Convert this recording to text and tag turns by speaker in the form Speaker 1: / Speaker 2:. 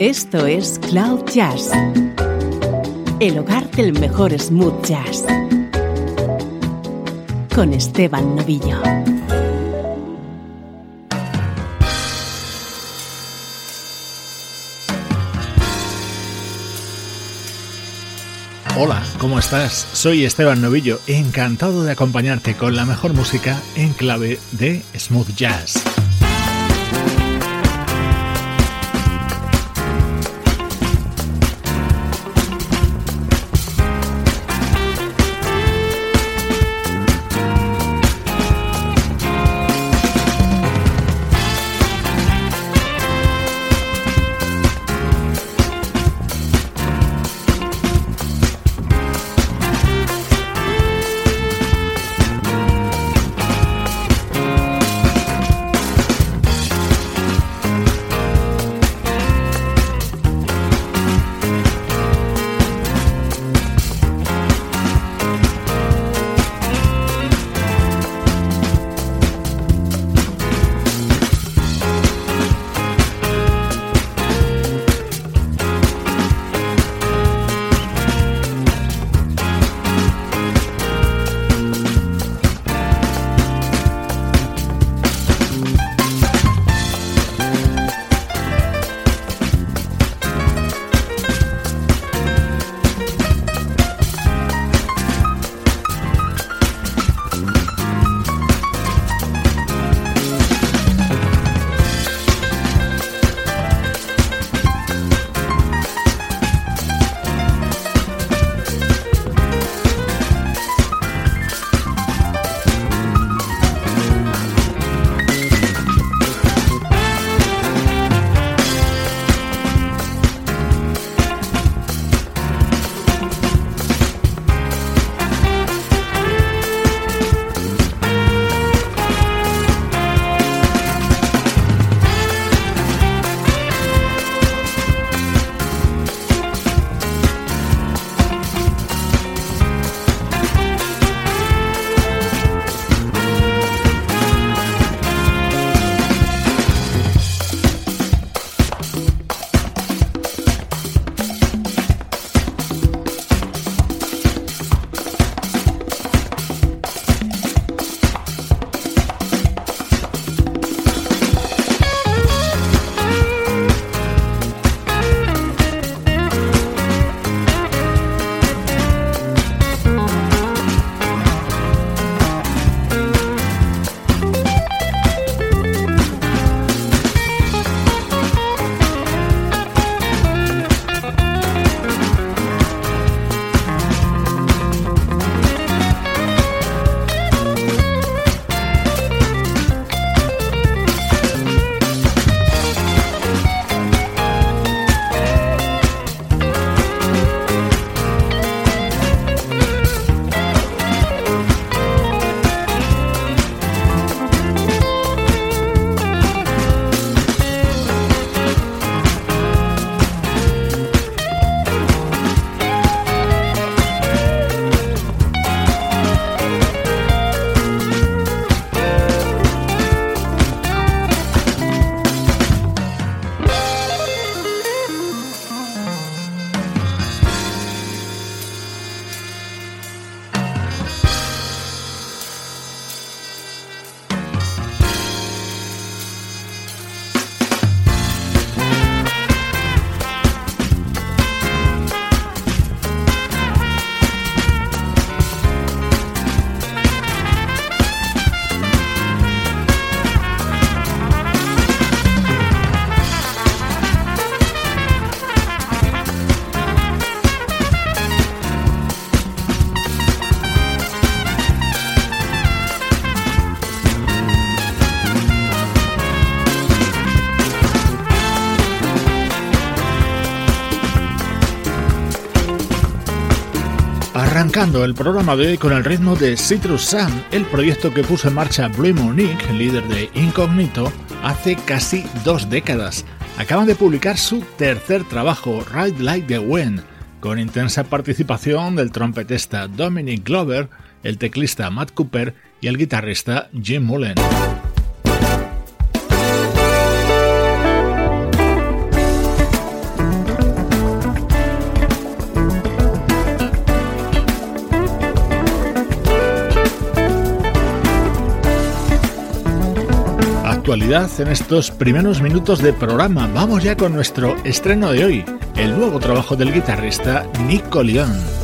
Speaker 1: Esto es Cloud Jazz, el hogar del mejor smooth jazz, con Esteban Novillo.
Speaker 2: Hola, ¿cómo estás? Soy Esteban Novillo, encantado de acompañarte con la mejor música en clave de smooth jazz. Arrancando el programa de hoy con el ritmo de Citrus Sun, el proyecto que puso en marcha Blue Monique, líder de Incognito, hace casi dos décadas. Acaban de publicar su tercer trabajo, Ride Like the Wind, con intensa participación del trompetista Dominic Glover, el teclista Matt Cooper y el guitarrista Jim Mullen. En estos primeros minutos de programa. Vamos ya con nuestro estreno de hoy, el nuevo trabajo del guitarrista Nico León.